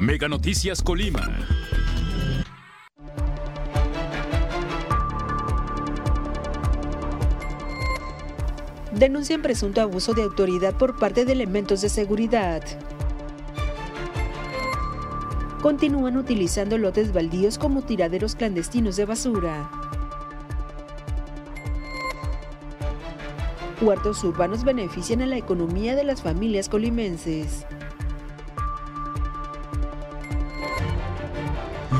Mega Noticias Colima. Denuncian presunto abuso de autoridad por parte de elementos de seguridad. Continúan utilizando lotes baldíos como tiraderos clandestinos de basura. Huertos urbanos benefician a la economía de las familias colimenses.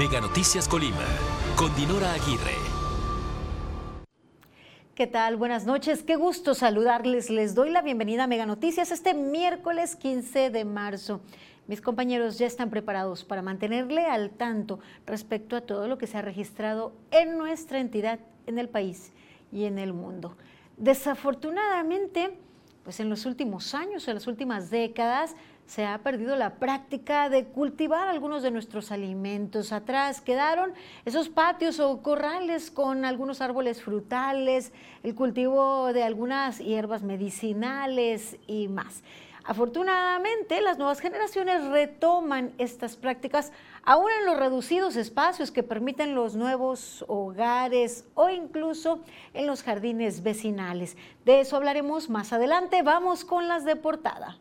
Mega Noticias Colima, con Dinora Aguirre. ¿Qué tal? Buenas noches. Qué gusto saludarles. Les doy la bienvenida a Mega Noticias este miércoles 15 de marzo. Mis compañeros ya están preparados para mantenerle al tanto respecto a todo lo que se ha registrado en nuestra entidad, en el país y en el mundo. Desafortunadamente, pues en los últimos años, en las últimas décadas, se ha perdido la práctica de cultivar algunos de nuestros alimentos. Atrás quedaron esos patios o corrales con algunos árboles frutales, el cultivo de algunas hierbas medicinales y más. Afortunadamente, las nuevas generaciones retoman estas prácticas aún en los reducidos espacios que permiten los nuevos hogares o incluso en los jardines vecinales. De eso hablaremos más adelante. Vamos con las de portada.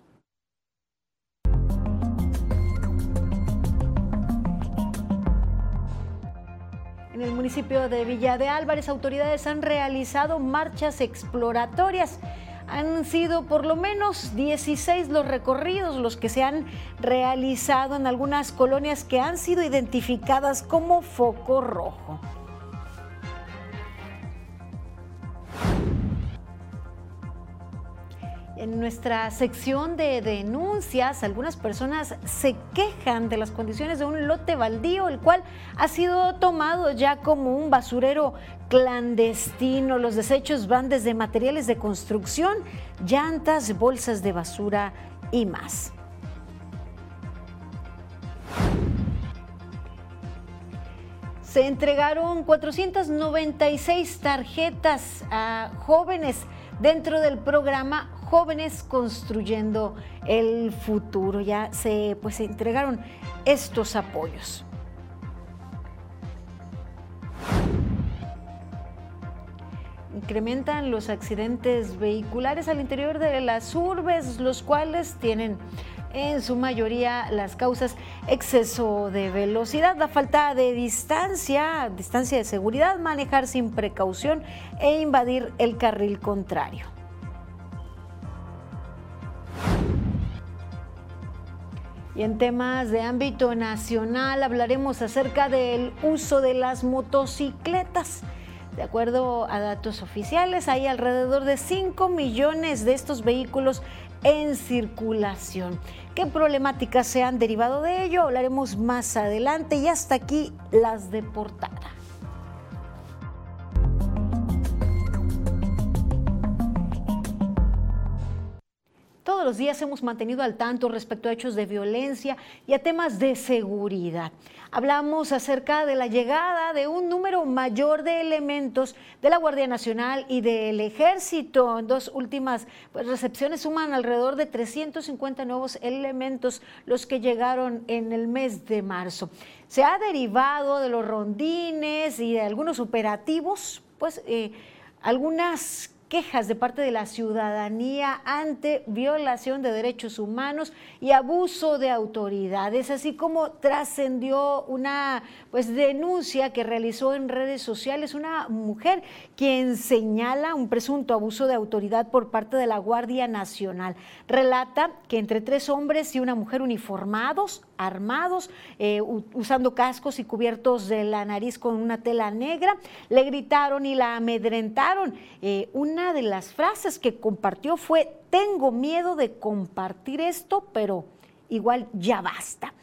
En el municipio de Villa de Álvarez, autoridades han realizado marchas exploratorias han sido por lo menos 16 los recorridos los que se han realizado en algunas colonias que han sido identificadas como foco rojo. En nuestra sección de denuncias, algunas personas se quejan de las condiciones de un lote baldío, el cual ha sido tomado ya como un basurero clandestino. Los desechos van desde materiales de construcción, llantas, bolsas de basura y más. Se entregaron 496 tarjetas a jóvenes dentro del programa Jóvenes Construyendo el Futuro. Ya se, pues, se entregaron estos apoyos. Incrementan los accidentes vehiculares al interior de las urbes, los cuales tienen en su mayoría las causas exceso de velocidad, la falta de distancia, distancia de seguridad, manejar sin precaución e invadir el carril contrario. Y en temas de ámbito nacional hablaremos acerca del uso de las motocicletas. De acuerdo a datos oficiales, hay alrededor de 5 millones de estos vehículos en circulación. ¿Qué problemáticas se han derivado de ello? Hablaremos más adelante y hasta aquí las de portada. Todos los días hemos mantenido al tanto respecto a hechos de violencia y a temas de seguridad. Hablamos acerca de la llegada de un número mayor de elementos de la Guardia Nacional y del Ejército. En dos últimas pues, recepciones suman alrededor de 350 nuevos elementos los que llegaron en el mes de marzo. Se ha derivado de los rondines y de algunos operativos, pues eh, algunas quejas de parte de la ciudadanía ante violación de derechos humanos y abuso de autoridades, así como trascendió una pues denuncia que realizó en redes sociales una mujer quien señala un presunto abuso de autoridad por parte de la Guardia Nacional. Relata que entre tres hombres y una mujer uniformados, armados, eh, usando cascos y cubiertos de la nariz con una tela negra, le gritaron y la amedrentaron. Eh, una una de las frases que compartió fue, tengo miedo de compartir esto, pero igual ya basta.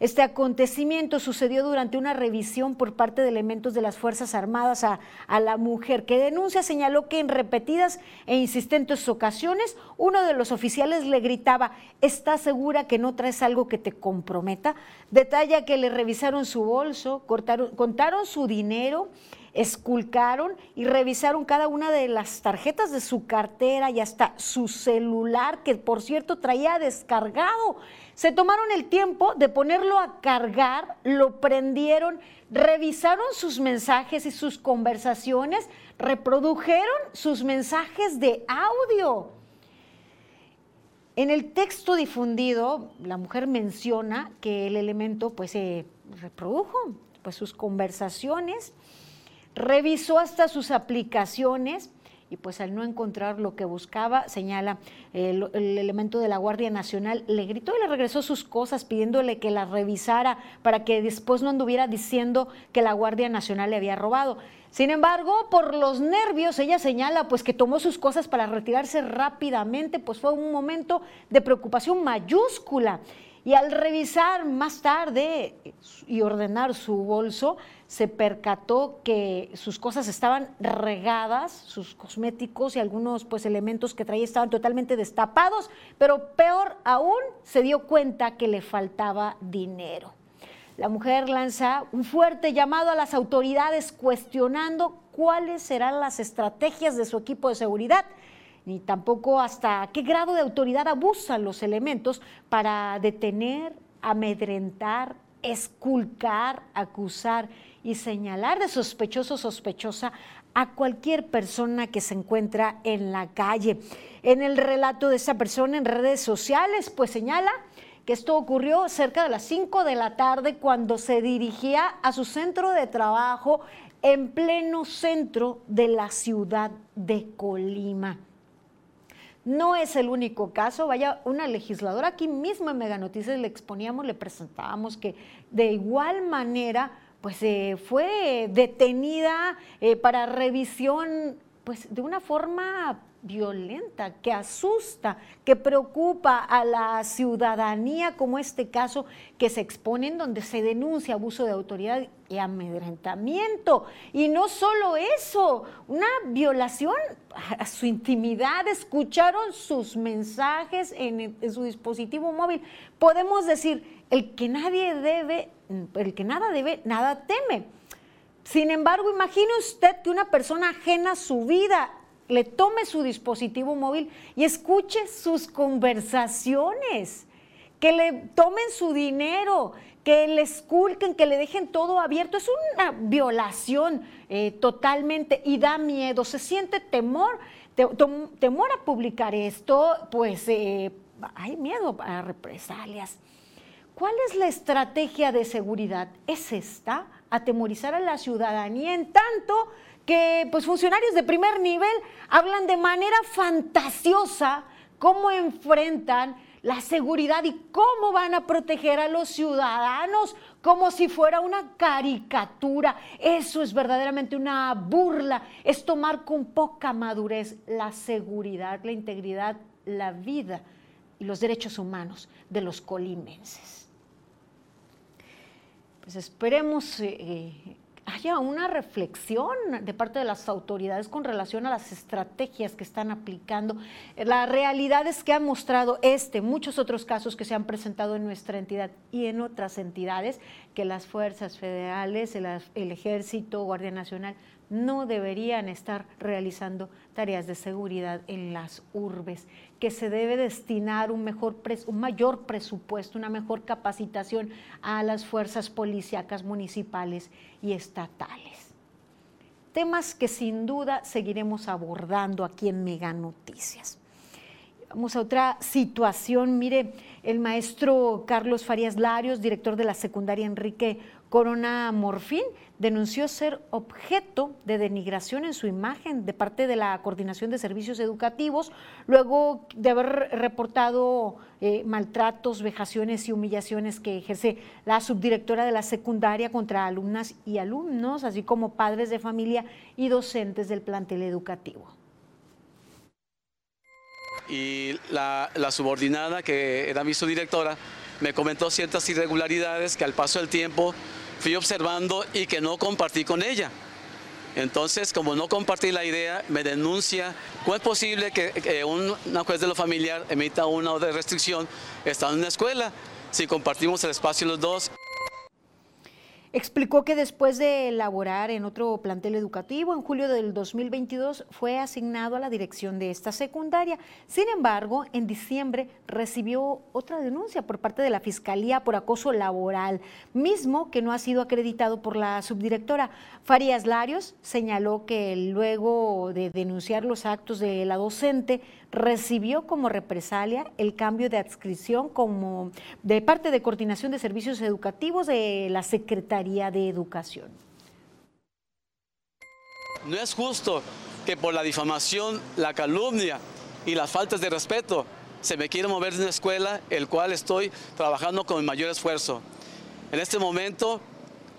Este acontecimiento sucedió durante una revisión por parte de elementos de las Fuerzas Armadas a, la mujer, que denuncia señaló que en repetidas e insistentes ocasiones uno de los oficiales le gritaba, ¿estás segura que no traes algo que te comprometa? Detalla que le revisaron su bolso, cortaron, contaron su dinero esculcaron y revisaron cada una de las tarjetas de su cartera y hasta su celular, que por cierto traía descargado. Se tomaron el tiempo de ponerlo a cargar, lo prendieron, revisaron sus mensajes y sus conversaciones, reprodujeron sus mensajes de audio. En el texto difundido, la mujer menciona que el elemento pues se reprodujo pues sus conversaciones, revisó hasta sus aplicaciones y pues al no encontrar lo que buscaba, señala el, elemento de la Guardia Nacional, le gritó y le regresó sus cosas pidiéndole que las revisara para que después no anduviera diciendo que la Guardia Nacional le había robado. Sin embargo, por los nervios, ella señala pues que tomó sus cosas para retirarse rápidamente, pues fue un momento de preocupación mayúscula. Y al revisar más tarde y ordenar su bolso, se percató que sus cosas estaban regadas, sus cosméticos y algunos pues elementos que traía estaban totalmente destapados, pero peor aún se dio cuenta que le faltaba dinero. La mujer lanza un fuerte llamado a las autoridades cuestionando cuáles serán las estrategias de su equipo de seguridad ni tampoco hasta qué grado de autoridad abusan los elementos para detener, amedrentar, esculcar, acusar y señalar de sospechoso sospechosa a cualquier persona que se encuentra en la calle. En el relato de esa persona en redes sociales, pues señala que esto ocurrió cerca de las 5 de la tarde cuando se dirigía a su centro de trabajo en pleno centro de la ciudad de Colima. No es el único caso, vaya, una legisladora aquí mismo en Mega Noticias le exponíamos, le presentábamos que de igual manera pues eh, fue detenida eh, para revisión pues de una forma violenta, que asusta, que preocupa a la ciudadanía, como este caso que se expone en donde se denuncia abuso de autoridad y amedrentamiento. Y no solo eso, una violación a su intimidad, escucharon sus mensajes en, en su dispositivo móvil. Podemos decir, el que nadie debe, el que nada debe, nada teme. Sin embargo, imagine usted que una persona ajena a su vida le tome su dispositivo móvil y escuche sus conversaciones, que le tomen su dinero, que le esculquen, que le dejen todo abierto. Es una violación eh, totalmente y da miedo, se siente temor, temor a publicar esto, pues eh, hay miedo a represalias. ¿Cuál es la estrategia de seguridad? ¿Es esta? Atemorizar a la ciudadanía en tanto que pues funcionarios de primer nivel hablan de manera fantasiosa cómo enfrentan la seguridad y cómo van a proteger a los ciudadanos como si fuera una caricatura. Eso es verdaderamente una burla, es tomar con poca madurez la seguridad, la integridad, la vida y los derechos humanos de los colimenses. Pues esperemos eh, eh, haya una reflexión de parte de las autoridades con relación a las estrategias que están aplicando. La realidad es que han mostrado este, muchos otros casos que se han presentado en nuestra entidad y en otras entidades, que las fuerzas federales, el, el ejército, Guardia Nacional, no deberían estar realizando tareas de seguridad en las urbes, que se debe destinar un, mejor un mayor presupuesto, una mejor capacitación a las fuerzas policíacas municipales y estatales. Temas que sin duda seguiremos abordando aquí en Mega Noticias. Vamos a otra situación. Mire, el maestro Carlos Farías Larios, director de la secundaria Enrique Corona Morfín, denunció ser objeto de denigración en su imagen de parte de la Coordinación de Servicios Educativos, luego de haber reportado eh, maltratos, vejaciones y humillaciones que ejerce la subdirectora de la secundaria contra alumnas y alumnos, así como padres de familia y docentes del plantel educativo. Y la, subordinada, que era mi subdirectora, me comentó ciertas irregularidades que al paso del tiempo fui observando y que no compartí con ella. Entonces, como no compartí la idea, me denuncia. ¿Cómo es posible que, una juez de lo familiar emita una orden de restricción estando en una escuela si compartimos el espacio los dos? Explicó que después de elaborar en otro plantel educativo, en julio del 2022 fue asignado a la dirección de esta secundaria. Sin embargo, en diciembre recibió otra denuncia por parte de la Fiscalía por acoso laboral, mismo que no ha sido acreditado por la subdirectora. Farías Larios señaló que luego de denunciar los actos de la docente, recibió como represalia el cambio de adscripción como de parte de coordinación de servicios educativos de la Secretaría de Educación. No es justo que por la difamación, la calumnia y las faltas de respeto se me quiera mover de una escuela, el cual estoy trabajando con el mayor esfuerzo. En este momento,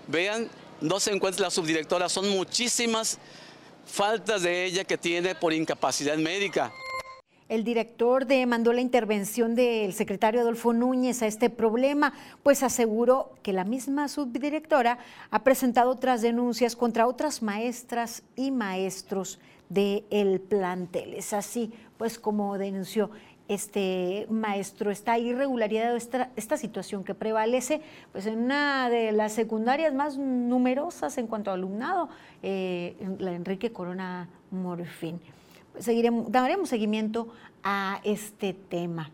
vean, no se encuentra la subdirectora, son muchísimas faltas de ella que tiene por incapacidad médica. El director demandó la intervención del secretario Adolfo Núñez a este problema, pues aseguró que la misma subdirectora ha presentado otras denuncias contra otras maestras y maestros del plantel. Es así, pues como denunció este maestro, esta irregularidad, esta, esta situación que prevalece pues en una de las secundarias más numerosas en cuanto a alumnado, eh, la Enrique Corona Morfín seguiremos, daremos seguimiento a este tema.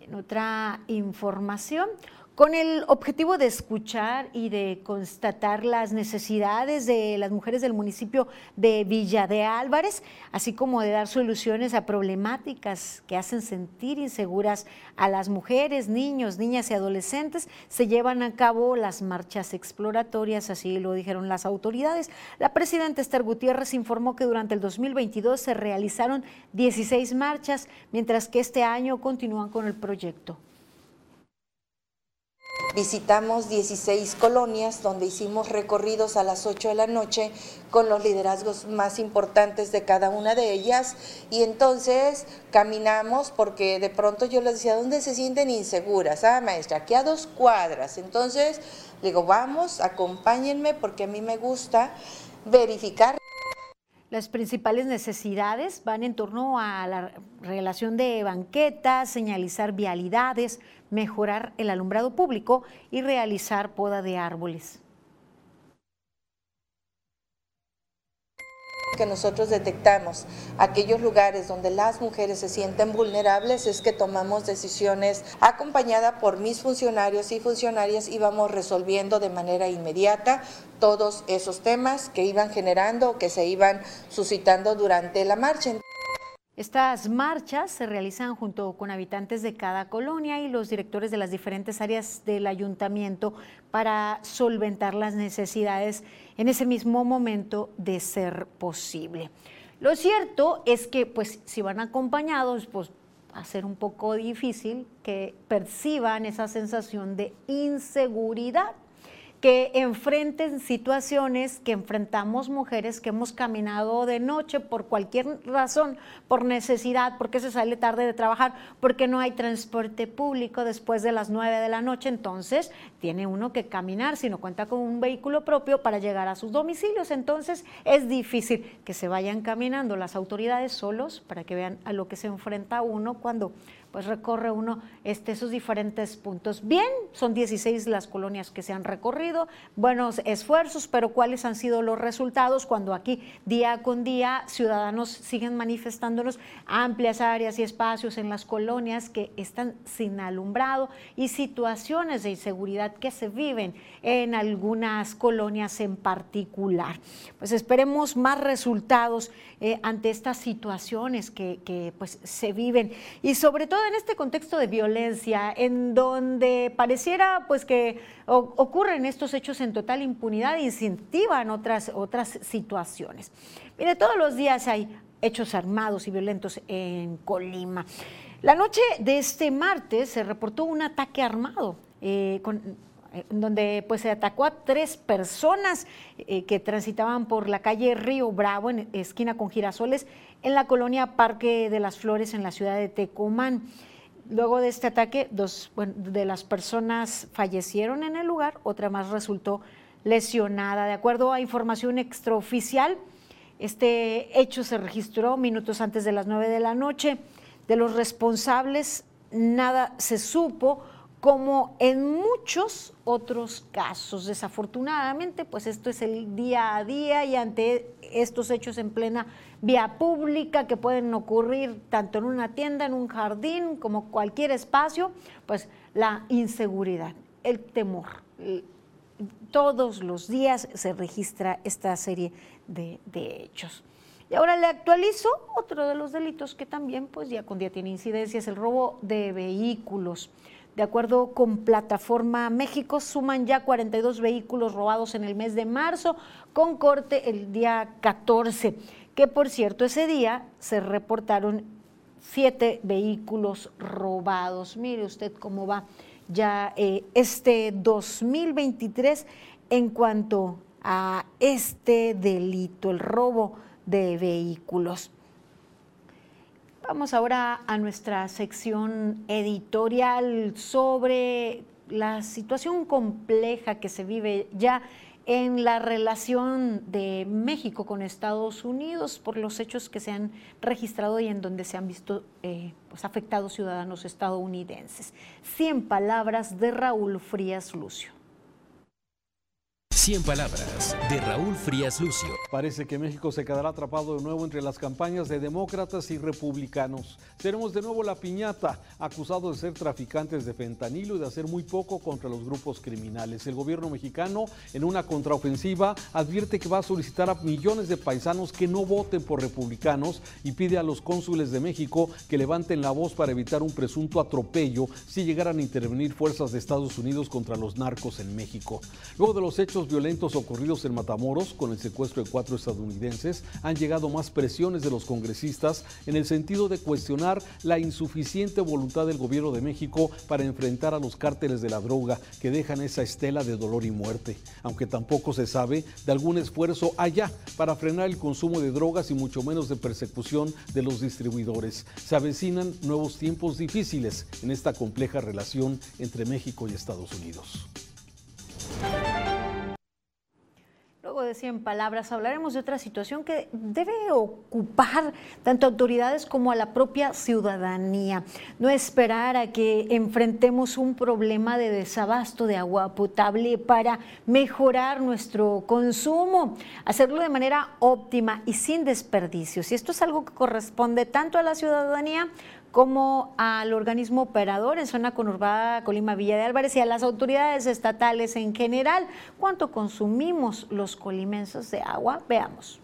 en otra información, con el objetivo de escuchar y de constatar las necesidades de las mujeres del municipio de Villa de Álvarez, así como de dar soluciones a problemáticas que hacen sentir inseguras a las mujeres, niños, niñas y adolescentes, se llevan a cabo las marchas exploratorias, así lo dijeron las autoridades. La presidenta Esther Gutiérrez informó que durante el 2022 se realizaron 16 marchas, mientras que este año continúan con el proyecto. Visitamos 16 colonias donde hicimos recorridos a las 8 de la noche con los liderazgos más importantes de cada una de ellas y entonces caminamos porque de pronto yo les decía, ¿dónde se sienten inseguras? Ah, maestra, aquí a dos cuadras. Entonces digo, vamos, acompáñenme porque a mí me gusta verificar. Las principales necesidades van en torno a la relación de banquetas, señalizar vialidades, mejorar el alumbrado público y realizar poda de árboles. que nosotros detectamos aquellos lugares donde las mujeres se sienten vulnerables es que tomamos decisiones acompañada por mis funcionarios y funcionarias y vamos resolviendo de manera inmediata todos esos temas que iban generando, que se iban suscitando durante la marcha. Estas marchas se realizan junto con habitantes de cada colonia y los directores de las diferentes áreas del ayuntamiento para solventar las necesidades en ese mismo momento de ser posible. Lo cierto es que pues si van acompañados, pues va a ser un poco difícil que perciban esa sensación de inseguridad que enfrenten situaciones que enfrentamos mujeres que hemos caminado de noche por cualquier razón, por necesidad, porque se sale tarde de trabajar, porque no hay transporte público después de las nueve de la noche, entonces tiene uno que caminar si no cuenta con un vehículo propio para llegar a sus domicilios, entonces es difícil que se vayan caminando las autoridades solos para que vean a lo que se enfrenta uno cuando pues recorre uno este, esos diferentes puntos. Bien, son 16 las colonias que se han recorrido, buenos esfuerzos, pero ¿cuáles han sido los resultados cuando aquí día con día ciudadanos siguen manifestándonos amplias áreas y espacios en las colonias que están sin alumbrado y situaciones de inseguridad que se viven en algunas colonias en particular? Pues esperemos más resultados eh, ante estas situaciones que, que pues, se viven y sobre todo en este contexto de violencia, en donde pareciera pues que ocurren estos hechos en total impunidad incentivan otras, otras situaciones. Mire, todos los días hay hechos armados y violentos en Colima. La noche de este martes se reportó un ataque armado eh, eh, donde pues se atacó a tres personas eh, que transitaban por la calle Río Bravo, en esquina con Girasoles, en la colonia Parque de las Flores, en la ciudad de Tecomán. Luego de este ataque, dos de las personas fallecieron en el lugar, otra más resultó lesionada. De acuerdo a información extraoficial, este hecho se registró minutos antes de las nueve de la noche. De los responsables, nada se supo como en muchos otros casos. Desafortunadamente, pues esto es el día a día y ante estos hechos en plena vía pública que pueden ocurrir tanto en una tienda, en un jardín, como cualquier espacio, pues la inseguridad, el temor. Todos los días se registra esta serie de, hechos. Y ahora le actualizo otro de los delitos que también pues ya con día tiene incidencia, es el robo de vehículos. De acuerdo con Plataforma México, suman ya 42 vehículos robados en el mes de marzo, con corte el día 14, que por cierto ese día se reportaron siete vehículos robados. Mire usted cómo va ya eh, este 2023 en cuanto a este delito, el robo de vehículos. Vamos ahora a nuestra sección editorial sobre la situación compleja que se vive ya en la relación de México con Estados Unidos por los hechos que se han registrado y en donde se han visto eh, pues, afectados ciudadanos estadounidenses. Cien palabras de Raúl Frías Lucio. 100 palabras de Raúl Frías Lucio. Parece que México se quedará atrapado de nuevo entre las campañas de demócratas y republicanos. Seremos de nuevo la piñata, acusados de ser traficantes de fentanilo y de hacer muy poco contra los grupos criminales. El gobierno mexicano, en una contraofensiva, advierte que va a solicitar a millones de paisanos que no voten por republicanos y pide a los cónsules de México que levanten la voz para evitar un presunto atropello si llegaran a intervenir fuerzas de Estados Unidos contra los narcos en México. Luego de los hechos violentos ocurridos en Matamoros con el secuestro de cuatro estadounidenses, han llegado más presiones de los congresistas en el sentido de cuestionar la insuficiente voluntad del gobierno de México para enfrentar a los cárteles de la droga que dejan esa estela de dolor y muerte, aunque tampoco se sabe de algún esfuerzo allá para frenar el consumo de drogas y mucho menos de persecución de los distribuidores. Se avecinan nuevos tiempos difíciles en esta compleja relación entre México y Estados Unidos. Luego de 100 palabras hablaremos de otra situación que debe ocupar tanto autoridades como a la propia ciudadanía. No esperar a que enfrentemos un problema de desabasto de agua potable para mejorar nuestro consumo, hacerlo de manera óptima y sin desperdicios. Y esto es algo que corresponde tanto a la ciudadanía como al organismo operador en zona conurbada Colima Villa de Álvarez y a las autoridades estatales en general. ¿Cuánto consumimos los colimenses de agua? Veamos.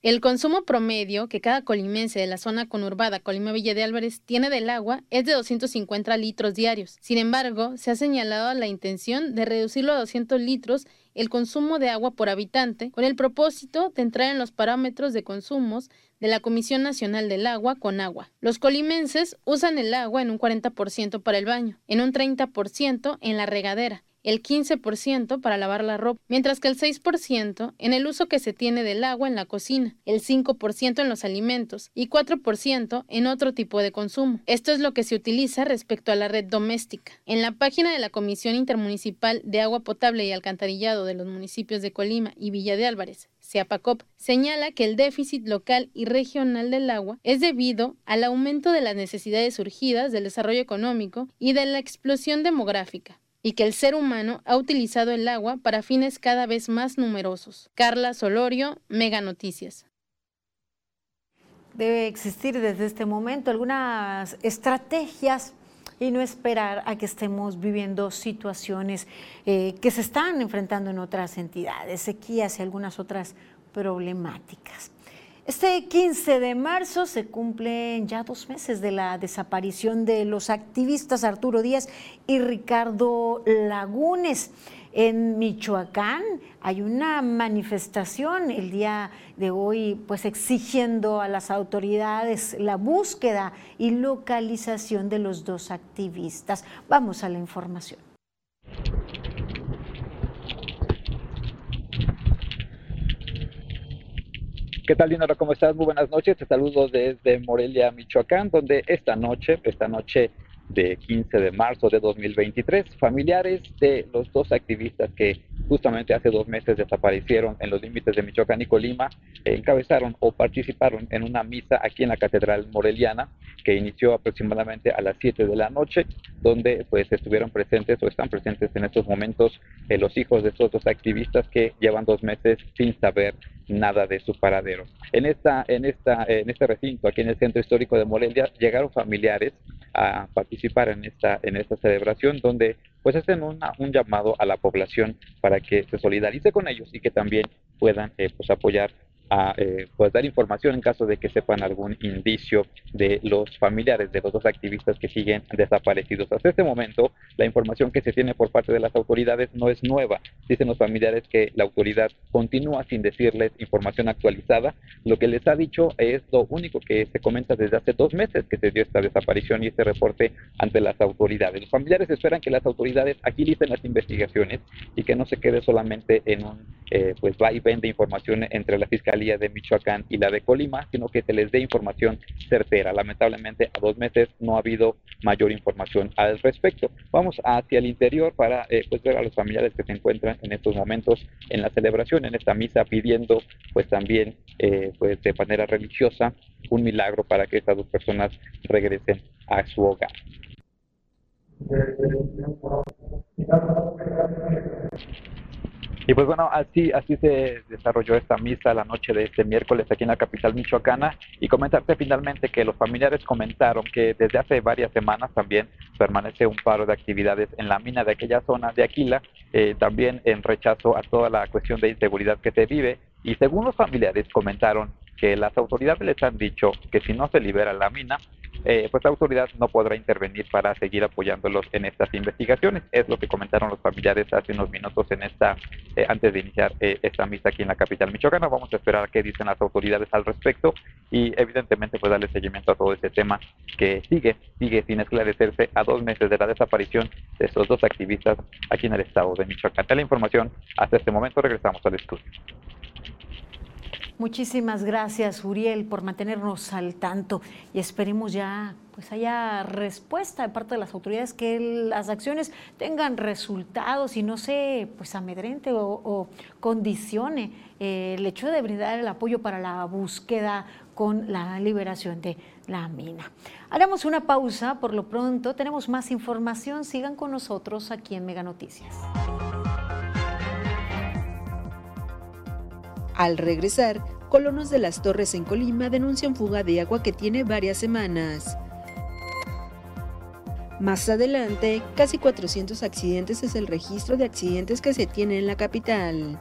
El consumo promedio que cada colimense de la zona conurbada Colima Villa de Álvarez tiene del agua es de 250 litros diarios. Sin embargo, se ha señalado la intención de reducirlo a 200 litros el consumo de agua por habitante con el propósito de entrar en los parámetros de consumos de la Comisión Nacional del Agua con agua. Los colimenses usan el agua en un 40% para el baño, en un 30% en la regadera el 15% para lavar la ropa, mientras que el 6% en el uso que se tiene del agua en la cocina, el 5% en los alimentos y 4% en otro tipo de consumo. Esto es lo que se utiliza respecto a la red doméstica. En la página de la Comisión Intermunicipal de Agua Potable y Alcantarillado de los municipios de Colima y Villa de Álvarez, CEAPACOP, señala que el déficit local y regional del agua es debido al aumento de las necesidades surgidas del desarrollo económico y de la explosión demográfica y que el ser humano ha utilizado el agua para fines cada vez más numerosos. Carla Solorio, Mega Noticias. Debe existir desde este momento algunas estrategias y no esperar a que estemos viviendo situaciones eh, que se están enfrentando en otras entidades, sequías y algunas otras problemáticas. Este 15 de marzo se cumplen ya dos meses de la desaparición de los activistas Arturo Díaz y Ricardo Lagunes. En Michoacán hay una manifestación el día de hoy, pues exigiendo a las autoridades la búsqueda y localización de los dos activistas. Vamos a la información. ¿Qué tal, Dinora? ¿Cómo estás? Muy buenas noches. Te saludo desde Morelia, Michoacán, donde esta noche, esta noche de 15 de marzo de 2023. Familiares de los dos activistas que justamente hace dos meses desaparecieron en los límites de Michoacán y Colima, encabezaron o participaron en una misa aquí en la Catedral Moreliana que inició aproximadamente a las 7 de la noche, donde pues estuvieron presentes o están presentes en estos momentos eh, los hijos de estos dos activistas que llevan dos meses sin saber nada de su paradero. En, esta, en, esta, en este recinto, aquí en el Centro Histórico de Morelia, llegaron familiares a participar en esta, en esta celebración donde pues hacen un llamado a la población para que se solidarice con ellos y que también puedan eh, pues apoyar a eh, pues dar información en caso de que sepan algún indicio de los familiares de los dos activistas que siguen desaparecidos. Hasta este momento, la información que se tiene por parte de las autoridades no es nueva. Dicen los familiares que la autoridad continúa sin decirles información actualizada. Lo que les ha dicho es lo único que se comenta desde hace dos meses que se dio esta desaparición y este reporte ante las autoridades. Los familiares esperan que las autoridades agilicen las investigaciones y que no se quede solamente en un eh, pues va y vende información entre la fiscalía de Michoacán y la de Colima, sino que se les dé información certera. Lamentablemente, a dos meses no ha habido mayor información al respecto. Vamos hacia el interior para eh, pues, ver a los familiares que se encuentran en estos momentos en la celebración, en esta misa, pidiendo pues también eh, pues, de manera religiosa un milagro para que estas dos personas regresen a su hogar. Y pues bueno, así, así se desarrolló esta misa la noche de este miércoles aquí en la capital michoacana. Y comentarte finalmente que los familiares comentaron que desde hace varias semanas también permanece un paro de actividades en la mina de aquella zona de Aquila, eh, también en rechazo a toda la cuestión de inseguridad que se vive. Y según los familiares comentaron que las autoridades les han dicho que si no se libera la mina, eh, pues la autoridad no podrá intervenir para seguir apoyándolos en estas investigaciones. Es lo que comentaron los familiares hace unos minutos en esta, eh, antes de iniciar eh, esta misa aquí en la capital michoacana. Vamos a esperar qué dicen las autoridades al respecto y evidentemente pues darle seguimiento a todo este tema que sigue, sigue sin esclarecerse a dos meses de la desaparición de estos dos activistas aquí en el estado de Michoacán. La información hasta este momento regresamos al estudio. Muchísimas gracias, Uriel, por mantenernos al tanto y esperemos ya pues haya respuesta de parte de las autoridades, que las acciones tengan resultados y no se pues amedrente o, condicione eh, el hecho de brindar el apoyo para la búsqueda con la liberación de la mina. Haremos una pausa, por lo pronto tenemos más información, sigan con nosotros aquí en Mega Noticias. Al regresar, colonos de las Torres en Colima denuncian fuga de agua que tiene varias semanas. Más adelante, casi 400 accidentes es el registro de accidentes que se tiene en la capital.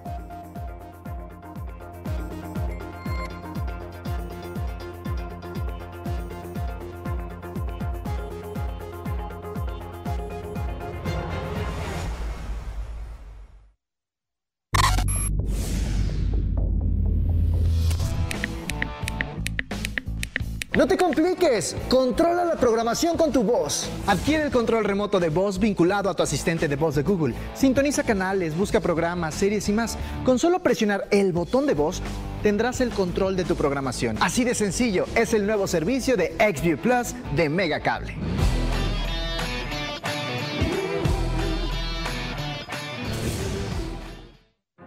Compliques, controla la programación con tu voz. Adquiere el control remoto de voz vinculado a tu asistente de voz de Google. Sintoniza canales, busca programas, series y más. Con solo presionar el botón de voz, tendrás el control de tu programación. Así de sencillo, es el nuevo servicio de XView Plus de Megacable.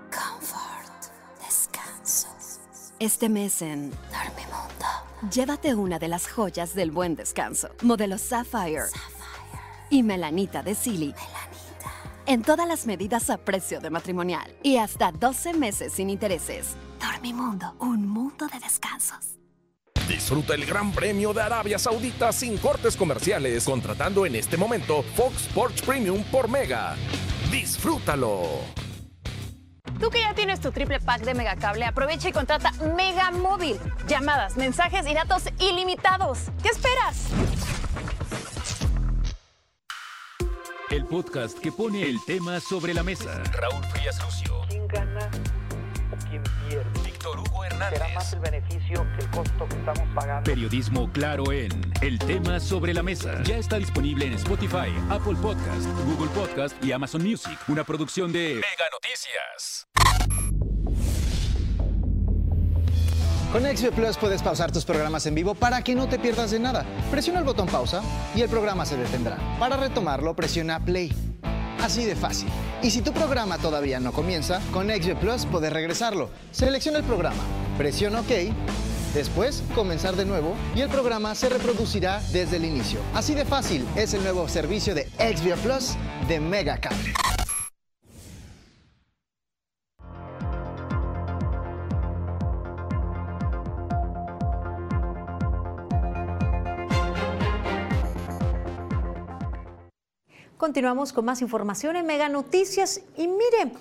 Comfort, descanso. Este mes en Llévate una de las joyas del buen descanso. Modelo Sapphire. Y Melanita de Silly. En todas las medidas a precio de matrimonial. Y hasta 12 meses sin intereses. Dormimundo, un mundo de descansos. Disfruta el Gran Premio de Arabia Saudita sin cortes comerciales, contratando en este momento Fox Sports Premium por Mega. Disfrútalo. Tú que ya tienes tu triple pack de Megacable, aprovecha y contrata Mega Móvil. Llamadas, mensajes y datos ilimitados. ¿Qué esperas? El podcast que pone el tema sobre la mesa. Raúl Frías Lucio. ¿Quién gana Hernández. Será más el beneficio que el costo que estamos pagando. Periodismo claro en El tema sobre la mesa. Ya está disponible en Spotify, Apple Podcast, Google Podcast y Amazon Music. Una producción de Mega Noticias. Con XB Plus puedes pausar tus programas en vivo para que no te pierdas de nada. Presiona el botón pausa y el programa se detendrá. Para retomarlo, presiona play. Así de fácil. Y si tu programa todavía no comienza, con XB Plus puedes regresarlo. Selecciona el programa, presiona OK, después comenzar de nuevo y el programa se reproducirá desde el inicio. Así de fácil es el nuevo servicio de XB Plus de Mega Continuamos con más información en Mega Noticias y mire,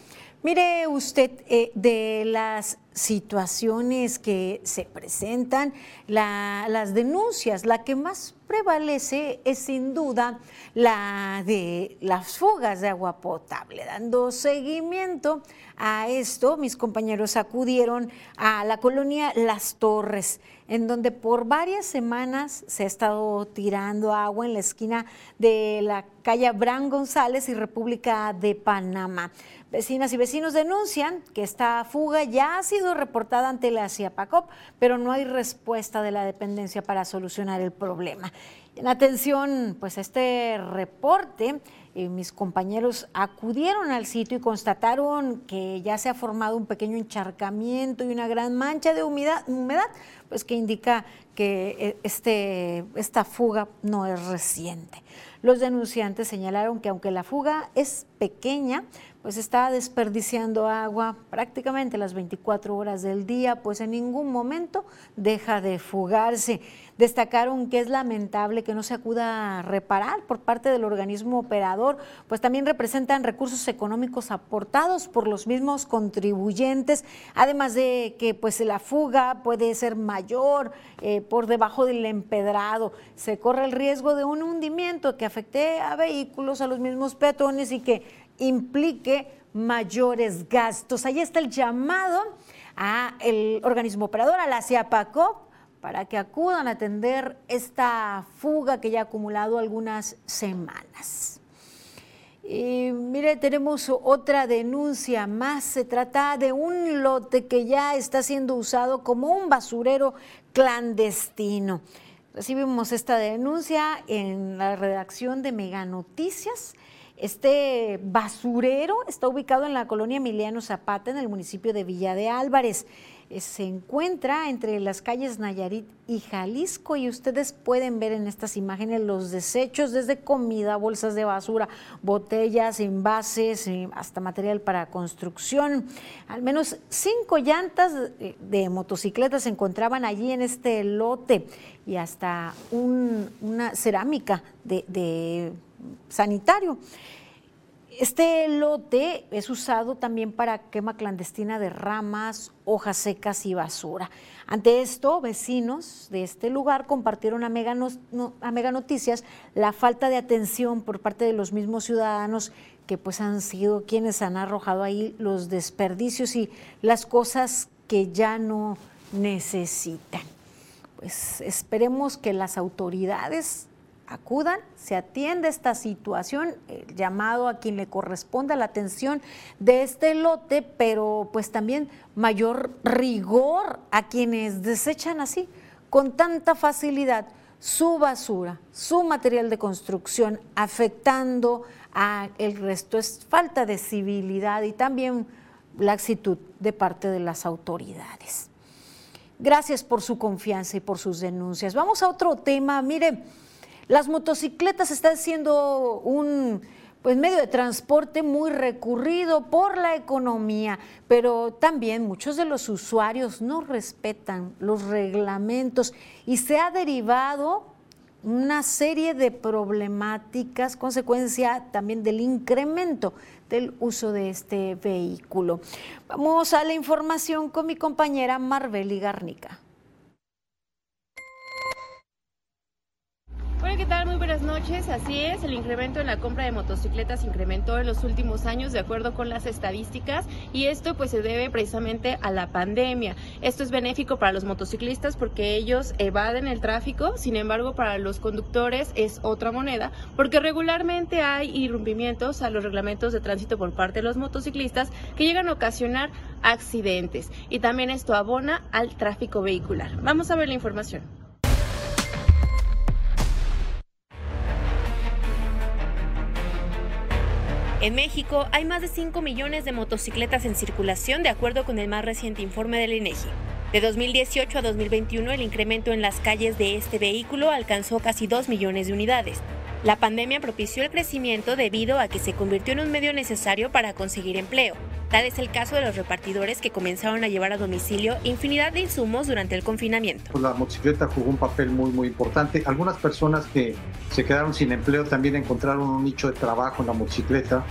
mire usted eh, de las situaciones que se presentan, las denuncias, la que más prevalece es sin duda la de las fugas de agua potable. Dando seguimiento a esto, mis compañeros acudieron a la colonia Las Torres en donde por varias semanas se ha estado tirando agua en la esquina de la calle Abraham González y República de Panamá. Vecinas y vecinos denuncian que esta fuga ya ha sido reportada ante la CIAPACOP, pero no hay respuesta de la dependencia para solucionar el problema. En atención pues, a este reporte, eh, mis compañeros acudieron al sitio y constataron que ya se ha formado un pequeño encharcamiento y una gran mancha de humedad, humedad pues que indica que eh, este, esta fuga no es reciente. Los denunciantes señalaron que aunque la fuga es pequeña, pues está desperdiciando agua prácticamente las 24 horas del día, pues en ningún momento deja de fugarse. Destacaron que es lamentable que no se acuda a reparar por parte del organismo operador, pues también representan recursos económicos aportados por los mismos contribuyentes, además de que pues la fuga puede ser mayor eh, por debajo del empedrado. Se corre el riesgo de un hundimiento que afecte a vehículos, a los mismos peatones y que implique mayores gastos. Ahí está el llamado a el organismo operador, a la CIAPACOP, para que acudan a atender esta fuga que ya ha acumulado algunas semanas. Y mire, tenemos otra denuncia más. Se trata de un lote que ya está siendo usado como un basurero clandestino. Recibimos esta denuncia en la redacción de Mega Noticias este basurero está ubicado en la colonia Emiliano Zapata, en el municipio de Villa de Álvarez. Eh, se encuentra entre las calles Nayarit y Jalisco y ustedes pueden ver en estas imágenes los desechos desde comida, bolsas de basura, botellas, envases, eh, hasta material para construcción. Al menos cinco llantas de motocicletas se encontraban allí en este lote y hasta una cerámica de sanitario. Este lote es usado también para quema clandestina de ramas, hojas secas y basura. Ante esto, vecinos de este lugar compartieron a Mega, Noticias la falta de atención por parte de los mismos ciudadanos que pues han sido quienes han arrojado ahí los desperdicios y las cosas que ya no necesitan. Pues esperemos que las autoridades acudan, se atiende esta situación, el llamado a quien le corresponda la atención de este lote, pero pues también mayor rigor a quienes desechan así, con tanta facilidad, su basura, su material de construcción, afectando a el resto. Es falta de civilidad y también la actitud de parte de las autoridades. Gracias por su confianza y por sus denuncias. Vamos a otro tema. Mire, las motocicletas están siendo un pues, medio de transporte muy recurrido por la economía, pero también muchos de los usuarios no respetan los reglamentos y se ha derivado una serie de problemáticas, consecuencia también del incremento del uso de este vehículo. Vamos a la información con mi compañera Marbeli Garnica. ¿Qué tal? Muy buenas noches. Así es, el incremento en la compra de motocicletas incrementó en los últimos años de acuerdo con las estadísticas y esto pues se debe precisamente a la pandemia. Esto es benéfico para los motociclistas porque ellos evaden el tráfico, sin embargo para los conductores es otra moneda porque regularmente hay irrumpimientos a los reglamentos de tránsito por parte de los motociclistas que llegan a ocasionar accidentes y también esto abona al tráfico vehicular. Vamos a ver la información. En México hay más de 5 millones de motocicletas en circulación de acuerdo con el más reciente informe del INEGI. De 2018 a 2021 el incremento en las calles de este vehículo alcanzó casi 2 millones de unidades. La pandemia propició el crecimiento debido a que se convirtió en un medio necesario para conseguir empleo. Tal es el caso de los repartidores que comenzaron a llevar a domicilio infinidad de insumos durante el confinamiento. Pues la motocicleta jugó un papel muy muy importante. Algunas personas que se quedaron sin empleo también encontraron un nicho de trabajo en la motocicleta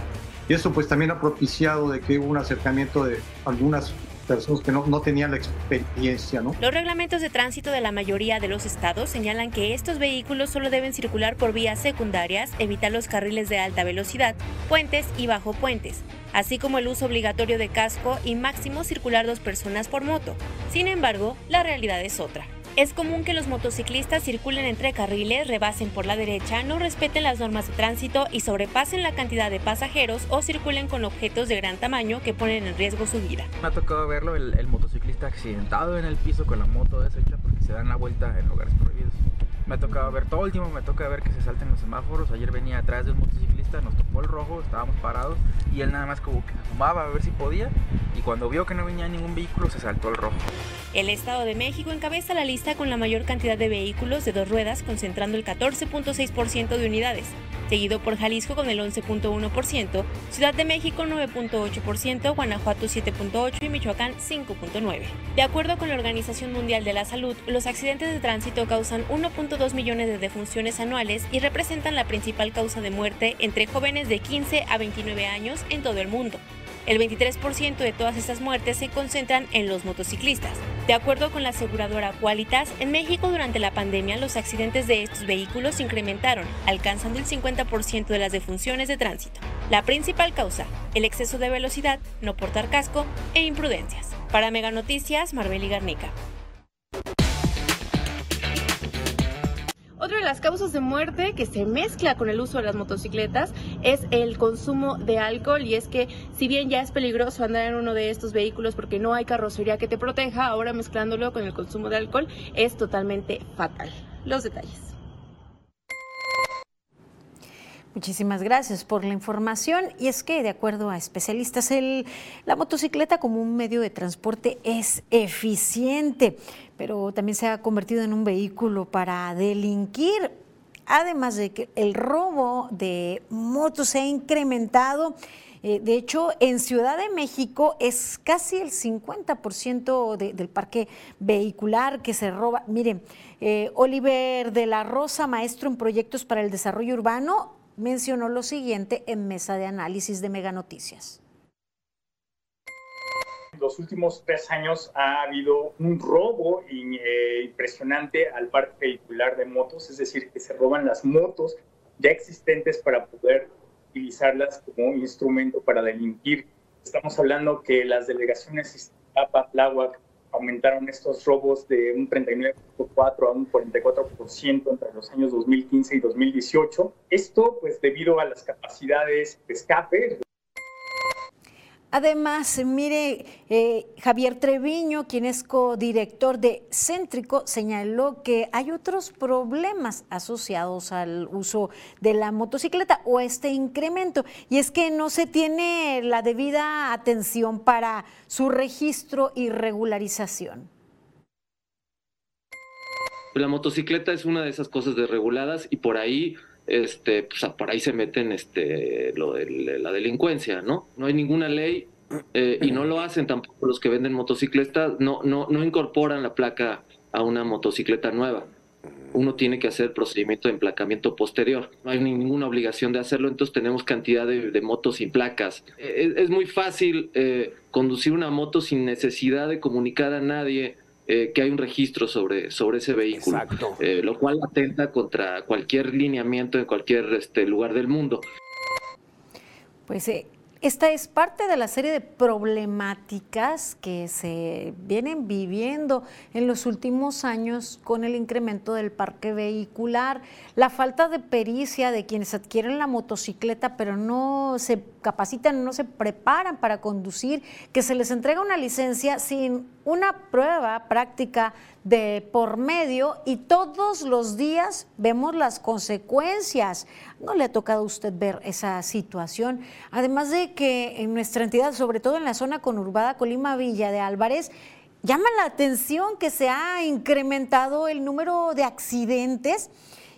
y eso pues también ha propiciado de que hubo un acercamiento de algunas personas que no, tenían la experiencia. Los reglamentos de tránsito de la mayoría de los estados señalan que estos vehículos solo deben circular por vías secundarias, evitar los carriles de alta velocidad, puentes y bajo puentes, así como el uso obligatorio de casco y máximo circular dos personas por moto. Sin embargo, la realidad es otra. Es común que los motociclistas circulen entre carriles, rebasen por la derecha, no respeten las normas de tránsito y sobrepasen la cantidad de pasajeros o circulen con objetos de gran tamaño que ponen en riesgo su vida. Me ha tocado verlo, el, motociclista accidentado en el piso con la moto deshecha porque se dan la vuelta en lugares prohibidos. Me ha tocado ver todo último, me toca ver que se salten los semáforos. Ayer venía atrás de un motociclista, nos topó el rojo, estábamos parados y él nada más como que fumaba a ver si podía y cuando vio que no venía ningún vehículo se saltó el rojo. El Estado de México encabeza la lista con la mayor cantidad de vehículos de dos ruedas, concentrando el 14.6% de unidades, seguido por Jalisco con el 11.1%, Ciudad de México 9.8%, Guanajuato 7.8% y Michoacán 5.9%. De acuerdo con la Organización Mundial de la Salud, los accidentes de tránsito causan 1.2 millones de defunciones anuales y representan la principal causa de muerte entre jóvenes de 15 a 29 años en todo el mundo. El 23% de todas estas muertes se concentran en los motociclistas. De acuerdo con la aseguradora Qualitas, en México durante la pandemia los accidentes de estos vehículos se incrementaron, alcanzando el 50% de las defunciones de tránsito. La principal causa, el exceso de velocidad, no portar casco e imprudencias. Para Mega Noticias, Marbeli Garnica. Otra de las causas de muerte que se mezcla con el uso de las motocicletas es el consumo de alcohol y es que si bien ya es peligroso andar en uno de estos vehículos porque no hay carrocería que te proteja, ahora mezclándolo con el consumo de alcohol es totalmente fatal. Los detalles. Muchísimas gracias por la información. Y es que, de acuerdo a especialistas, el, la motocicleta como un medio de transporte es eficiente, pero también se ha convertido en un vehículo para delinquir. Además de que el robo de motos se ha incrementado. Eh, de hecho, en Ciudad de México es casi el 50% de, del parque vehicular que se roba. Miren, eh, Oliver de la Rosa, maestro en proyectos para el desarrollo urbano, mencionó lo siguiente en mesa de análisis de Mega Noticias. Los últimos tres años ha habido un robo eh, impresionante al parque vehicular de motos, es decir, que se roban las motos ya existentes para poder utilizarlas como instrumento para delinquir. Estamos hablando que las delegaciones Iztapalapa, Tláhuac, aumentaron estos robos de un 39.4 a un 44% entre los años 2015 y 2018. Esto pues debido a las capacidades de escape. Además, mire, eh, Javier Treviño, quien es codirector de Céntrico, señaló que hay otros problemas asociados al uso de la motocicleta o este incremento, y es que no se tiene la debida atención para su registro y regularización. La motocicleta es una de esas cosas desreguladas y por ahí este, pues, por ahí se meten este, lo de la delincuencia, ¿no? No hay ninguna ley eh, y no lo hacen tampoco los que venden motocicletas, no, no, no incorporan la placa a una motocicleta nueva. Uno tiene que hacer procedimiento de emplacamiento posterior. No hay ninguna obligación de hacerlo, entonces tenemos cantidad de, motos sin placas. Es, es muy fácil eh, conducir una moto sin necesidad de comunicar a nadie eh, que hay un registro sobre, sobre ese vehículo, eh, lo cual atenta contra cualquier lineamiento en cualquier este, lugar del mundo. Pues eh, esta es parte de la serie de problemáticas que se vienen viviendo en los últimos años con el incremento del parque vehicular, la falta de pericia de quienes adquieren la motocicleta pero no se capacitan, no se preparan para conducir, que se les entrega una licencia sin una prueba práctica de por medio y todos los días vemos las consecuencias. ¿No le ha tocado a usted ver esa situación? Además de que en nuestra entidad, sobre todo en la zona conurbada Colima Villa de Álvarez, llama la atención que se ha incrementado el número de accidentes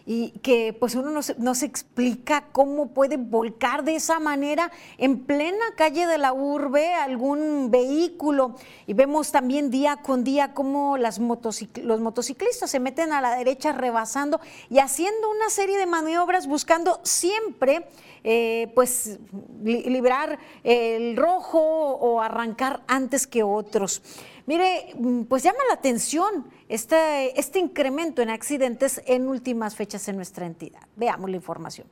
y que pues uno no se, explica cómo puede volcar de esa manera en plena calle de la urbe algún vehículo. Y vemos también día con día cómo las los motociclistas se meten a la derecha rebasando y haciendo una serie de maniobras buscando siempre eh, pues librar el rojo o arrancar antes que otros. Mire, pues llama la atención este, incremento en accidentes en últimas fechas en nuestra entidad. Veamos la información.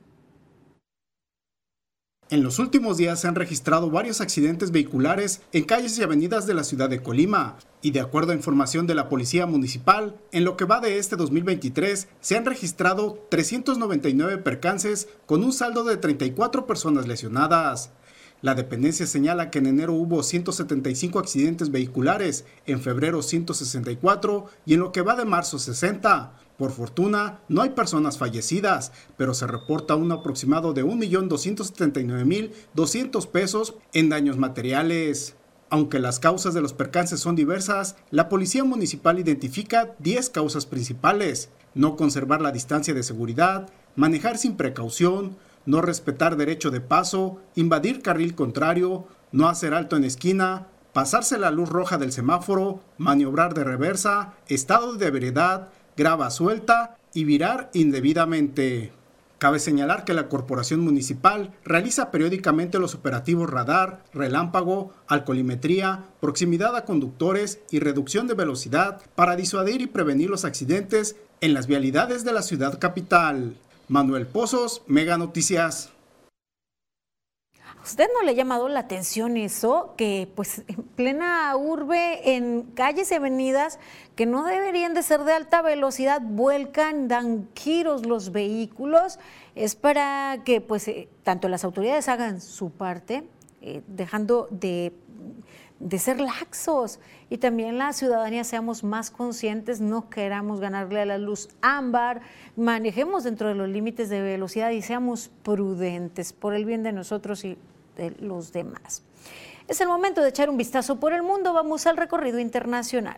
En los últimos días se han registrado varios accidentes vehiculares en calles y avenidas de la ciudad de Colima, y de acuerdo a información de la Policía Municipal, en lo que va de este 2023 se han registrado 399 percances con un saldo de 34 personas lesionadas. La dependencia señala que en enero hubo 175 accidentes vehiculares, en febrero 164 y en lo que va de marzo 60. Por fortuna, no hay personas fallecidas, pero se reporta un aproximado de 1.279.200 pesos en daños materiales. Aunque las causas de los percances son diversas, la Policía Municipal identifica 10 causas principales. No conservar la distancia de seguridad, manejar sin precaución, no respetar derecho de paso, invadir carril contrario, no hacer alto en esquina, pasarse la luz roja del semáforo, maniobrar de reversa, estado de veredad, grava suelta y virar indebidamente. Cabe señalar que la Corporación Municipal realiza periódicamente los operativos radar, relámpago, alcoholimetría, proximidad a conductores y reducción de velocidad para disuadir y prevenir los accidentes en las vialidades de la ciudad capital. Manuel Pozos, Mega Noticias. ¿A usted no le ha llamado la atención eso? Que pues en plena urbe, en calles y avenidas que no deberían de ser de alta velocidad, vuelcan, dan giros los vehículos. Es para que pues eh, tanto las autoridades hagan su parte, eh, dejando de de ser laxos y también la ciudadanía seamos más conscientes, no queramos ganarle a la luz ámbar, manejemos dentro de los límites de velocidad y seamos prudentes por el bien de nosotros y de los demás. Es el momento de echar un vistazo por el mundo, vamos al recorrido internacional.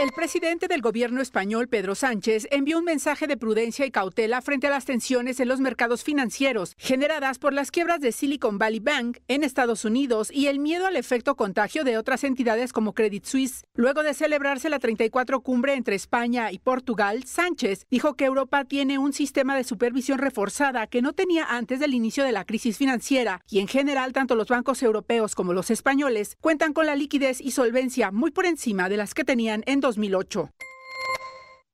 El presidente del gobierno español, Pedro Sánchez, envió un mensaje de prudencia y cautela frente a las tensiones en los mercados financieros generadas por las quiebras de Silicon Valley Bank en Estados Unidos y el miedo al efecto contagio de otras entidades como Credit Suisse. Luego de celebrarse la 34 cumbre entre España y Portugal, Sánchez dijo que Europa tiene un sistema de supervisión reforzada que no tenía antes del inicio de la crisis financiera y en general tanto los bancos europeos como los españoles cuentan con la liquidez y solvencia muy por encima de las que tenían en 2008.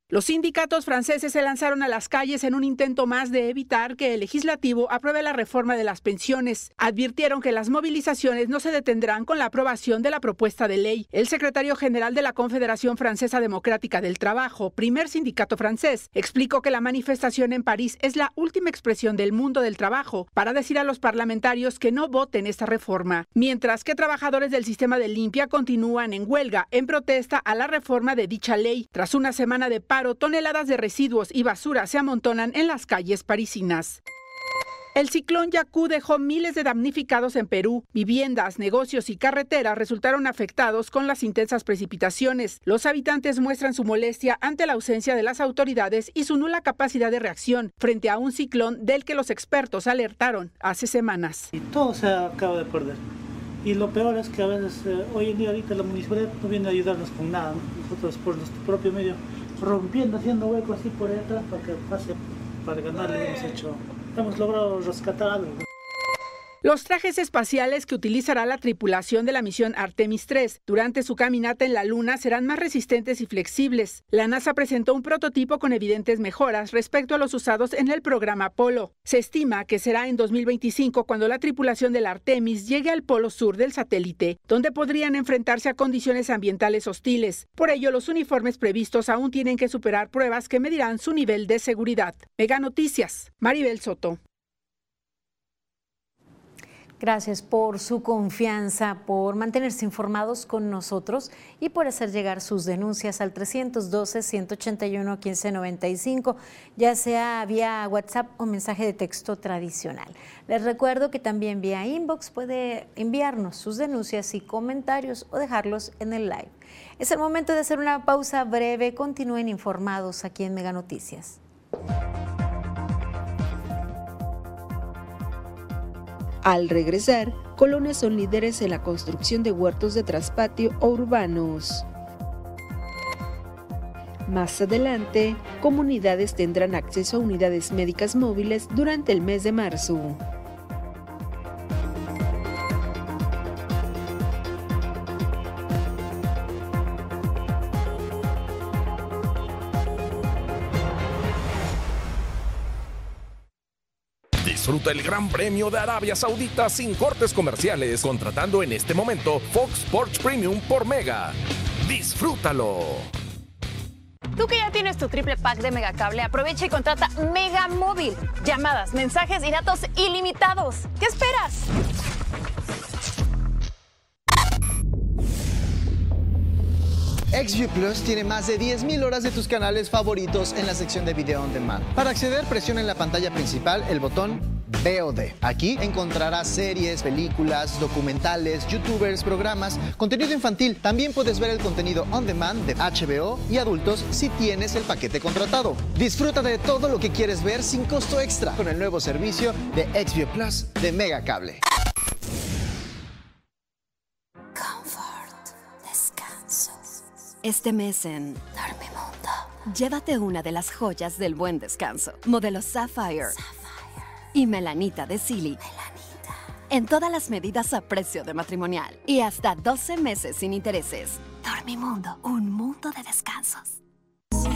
Los sindicatos franceses se lanzaron a las calles en un intento más de evitar que el legislativo apruebe la reforma de las pensiones. Advirtieron que las movilizaciones no se detendrán con la aprobación de la propuesta de ley. El secretario general de la Confederación Francesa Democrática del Trabajo, primer sindicato francés, explicó que la manifestación en París es la última expresión del mundo del trabajo para decir a los parlamentarios que no voten esta reforma, mientras que trabajadores del sistema de limpia continúan en huelga en protesta a la reforma de dicha ley tras una semana de toneladas de residuos y basura se amontonan en las calles parisinas. El ciclón Yaku dejó miles de damnificados en Perú. Viviendas, negocios y carreteras resultaron afectados con las intensas precipitaciones. Los habitantes muestran su molestia ante la ausencia de las autoridades y su nula capacidad de reacción frente a un ciclón del que los expertos alertaron hace semanas. Y todo se acaba de perder. Y lo peor es que a veces, eh, hoy en día, ahorita la municipalidad no viene a ayudarnos con nada. Nosotros, por nuestro propio medio, rompiendo, haciendo huecos así por detrás para que pase, para ganarle hemos hecho, hemos logrado rescatar algo. Los trajes espaciales que utilizará la tripulación de la misión Artemis 3 durante su caminata en la Luna serán más resistentes y flexibles. La NASA presentó un prototipo con evidentes mejoras respecto a los usados en el programa Apolo. Se estima que será en 2025 cuando la tripulación del Artemis llegue al polo sur del satélite, donde podrían enfrentarse a condiciones ambientales hostiles. Por ello, los uniformes previstos aún tienen que superar pruebas que medirán su nivel de seguridad. Mega Noticias, Maribel Soto. Gracias por su confianza, por mantenerse informados con nosotros y por hacer llegar sus denuncias al 312-181-1595, ya sea vía WhatsApp o mensaje de texto tradicional. Les recuerdo que también vía inbox puede enviarnos sus denuncias y comentarios o dejarlos en el live. Es el momento de hacer una pausa breve. Continúen informados aquí en Mega Noticias. Al regresar, colonias son líderes en la construcción de huertos de traspatio o urbanos. Más adelante, comunidades tendrán acceso a unidades médicas móviles durante el mes de marzo. Disfruta el Gran Premio de Arabia Saudita sin cortes comerciales, contratando en este momento Fox Sports Premium por Mega. Disfrútalo. Tú que ya tienes tu triple pack de Megacable, aprovecha y contrata Mega Móvil. Llamadas, mensajes y datos ilimitados. ¿Qué esperas? XView Plus tiene más de 10.000 horas de tus canales favoritos en la sección de Video On Demand. Para acceder, presiona en la pantalla principal el botón VOD. Aquí encontrarás series, películas, documentales, youtubers, programas, contenido infantil. También puedes ver el contenido on demand de HBO y adultos si tienes el paquete contratado. Disfruta de todo lo que quieres ver sin costo extra con el nuevo servicio de XView Plus de Mega Cable. Este mes en Dormimundo, llévate una de las joyas del buen descanso, modelo Sapphire, y Melanita de Silly. En todas las medidas a precio de matrimonial y hasta 12 meses sin intereses. Dormimundo, un mundo de descansos.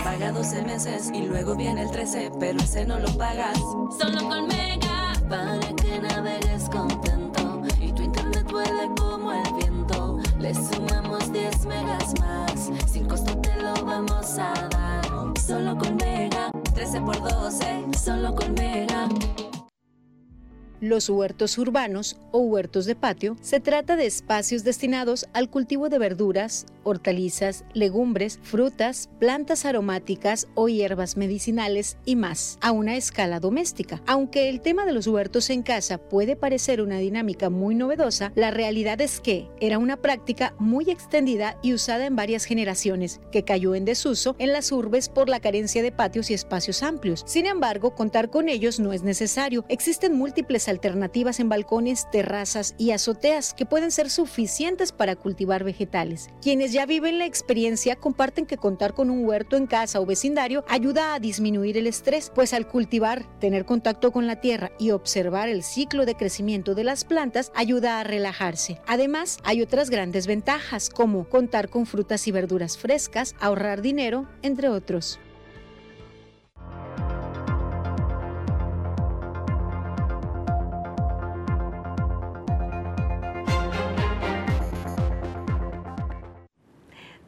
Paga 12 meses y luego viene el 13, pero ese no lo pagas. Solo con Mega, para que navegues contento y tu internet vuele como el viento. Le sumamos 10 megas más, sin costo te lo vamos a dar. Solo con Mega, 13 por 12, solo con Mega. Los huertos urbanos o huertos de patio se trata de espacios destinados al cultivo de verduras, hortalizas, legumbres, frutas, plantas aromáticas o hierbas medicinales y más, a una escala doméstica. Aunque el tema de los huertos en casa puede parecer una dinámica muy novedosa, la realidad es que era una práctica muy extendida y usada en varias generaciones, que cayó en desuso en las urbes por la carencia de patios y espacios amplios. Sin embargo, contar con ellos no es necesario. Existen múltiples alternativas en balcones, terrazas y azoteas que pueden ser suficientes para cultivar vegetales. Quienes ya viven la experiencia comparten que contar con un huerto en casa o vecindario ayuda a disminuir el estrés, pues al cultivar, tener contacto con la tierra y observar el ciclo de crecimiento de las plantas ayuda a relajarse. Además, hay otras grandes ventajas como contar con frutas y verduras frescas, ahorrar dinero, entre otros.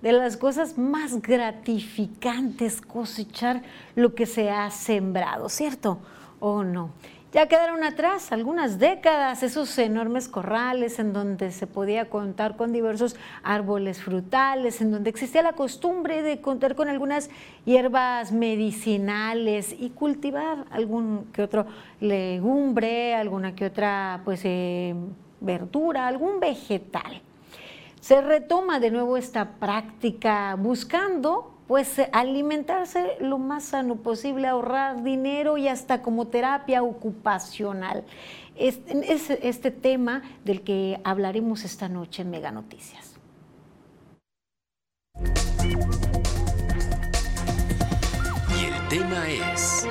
De las cosas más gratificantes cosechar lo que se ha sembrado, ¿cierto? ¿O no? Ya quedaron atrás algunas décadas esos enormes corrales en donde se podía contar con diversos árboles frutales, en donde existía la costumbre de contar con algunas hierbas medicinales y cultivar algún que otro legumbre, alguna que otra pues eh, verdura, algún vegetal se retoma de nuevo esta práctica buscando pues alimentarse lo más sano posible, ahorrar dinero y hasta como terapia ocupacional. Este, es este tema del que hablaremos esta noche en Mega Noticias. Y el tema es...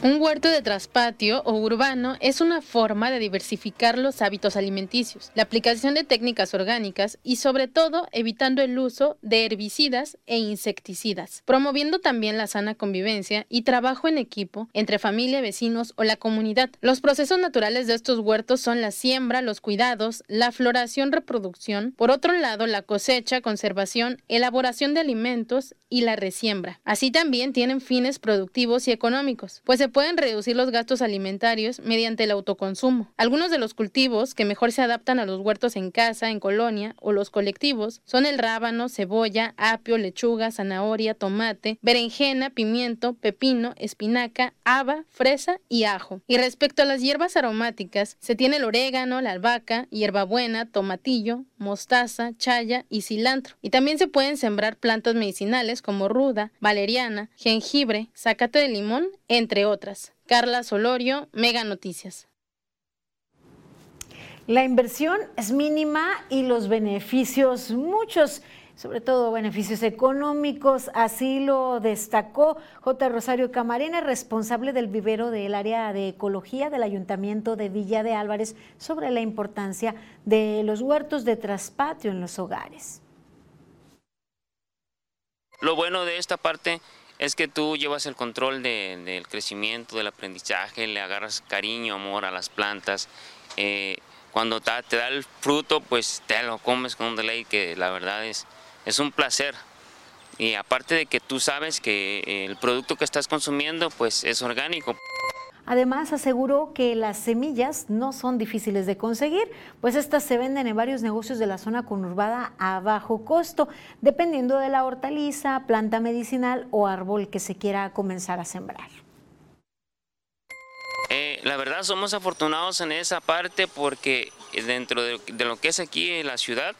Un huerto de traspatio o urbano es una forma de diversificar los hábitos alimenticios, la aplicación de técnicas orgánicas y sobre todo evitando el uso de herbicidas e insecticidas, promoviendo también la sana convivencia y trabajo en equipo entre familia, vecinos o la comunidad. Los procesos naturales de estos huertos son la siembra, los cuidados, la floración, reproducción, por otro lado la cosecha, conservación, elaboración de alimentos y la resiembra. Así también tienen fines productivos y económicos, pues pueden reducir los gastos alimentarios mediante el autoconsumo. Algunos de los cultivos que mejor se adaptan a los huertos en casa, en colonia o los colectivos son el rábano, cebolla, apio, lechuga, zanahoria, tomate, berenjena, pimiento, pepino, espinaca, haba, fresa y ajo. Y respecto a las hierbas aromáticas, se tiene el orégano, la albahaca, hierbabuena, tomatillo, mostaza, chaya y cilantro. Y también se pueden sembrar plantas medicinales como ruda, valeriana, jengibre, zacate de limón, entre otras. Carla Solorio, Mega Noticias. La inversión es mínima y los beneficios muchos sobre todo beneficios económicos. Así lo destacó J. Rosario Camarena, responsable del vivero del área de ecología del Ayuntamiento de Villa de Álvarez, sobre la importancia de los huertos de traspatio en los hogares. Lo bueno de esta parte es que tú llevas el control del crecimiento, del aprendizaje, le agarras cariño, amor a las plantas. Eh, cuando te da el fruto, pues te lo comes con un delay que la verdad es, es un placer. Y aparte de que tú sabes que el producto que estás consumiendo pues es orgánico. Además, aseguró que las semillas no son difíciles de conseguir, pues estas se venden en varios negocios de la zona conurbada a bajo costo, dependiendo de la hortaliza, planta medicinal o árbol que se quiera comenzar a sembrar. Eh, la verdad somos afortunados en esa parte porque dentro de, lo que es aquí en la ciudad,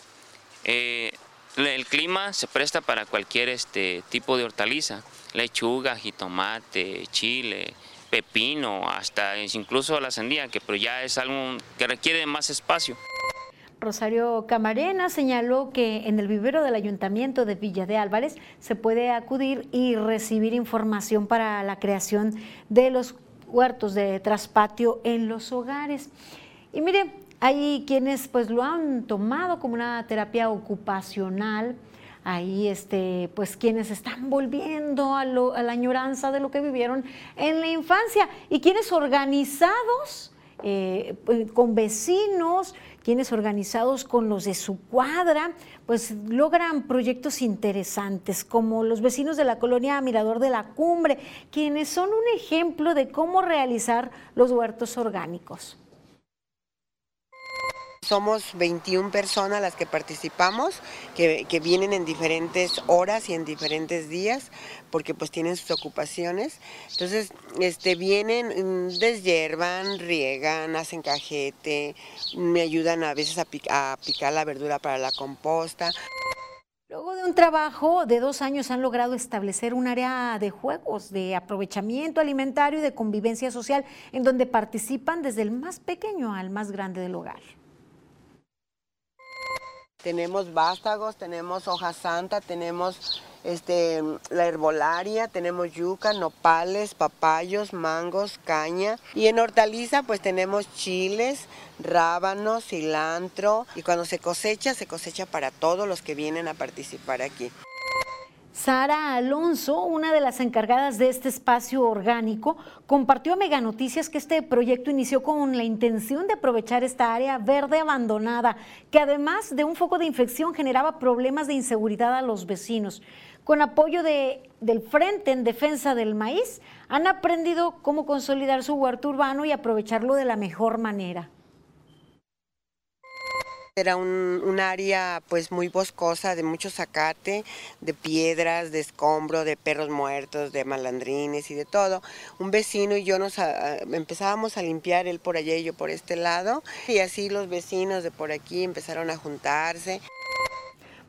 eh, el clima se presta para cualquier este tipo de hortaliza, lechuga, jitomate, chile, pepino, hasta incluso la sandía, que pero ya es algo que requiere más espacio. Rosario Camarena señaló que en el vivero del Ayuntamiento de Villa de Álvarez se puede acudir y recibir información para la creación de los huertos de traspatio en los hogares. Y mire, hay quienes pues lo han tomado como una terapia ocupacional. Hay este, pues quienes están volviendo a, la añoranza de lo que vivieron en la infancia y quienes organizados eh, con vecinos, quienes organizados con los de su cuadra, pues logran proyectos interesantes, como los vecinos de la colonia Mirador de la Cumbre, quienes son un ejemplo de cómo realizar los huertos orgánicos. Somos 21 personas las que participamos, que, vienen en diferentes horas y en diferentes días, porque pues tienen sus ocupaciones. Entonces, este, vienen, mm, deshiervan, riegan, hacen cajete, me ayudan a veces a, a picar la verdura para la composta. Luego de un trabajo de dos años han logrado establecer un área de juegos, de aprovechamiento alimentario y de convivencia social, en donde participan desde el más pequeño al más grande del hogar. Tenemos vástagos, tenemos hoja santa, tenemos este, la herbolaria, tenemos yuca, nopales, papayos, mangos, caña. Y en hortaliza pues tenemos chiles, rábanos, cilantro. Y cuando se cosecha, se cosecha para todos los que vienen a participar aquí. Sara Alonso, una de las encargadas de este espacio orgánico, compartió a Mega Noticias que este proyecto inició con la intención de aprovechar esta área verde abandonada, que además de un foco de infección generaba problemas de inseguridad a los vecinos. Con apoyo de, del Frente en Defensa del Maíz, han aprendido cómo consolidar su huerto urbano y aprovecharlo de la mejor manera. Era un, área pues muy boscosa, de mucho zacate, de piedras, de escombro, de perros muertos, de malandrines y de todo. Un vecino y yo nos empezábamos a limpiar él por allá y yo por este lado. Y así los vecinos de por aquí empezaron a juntarse.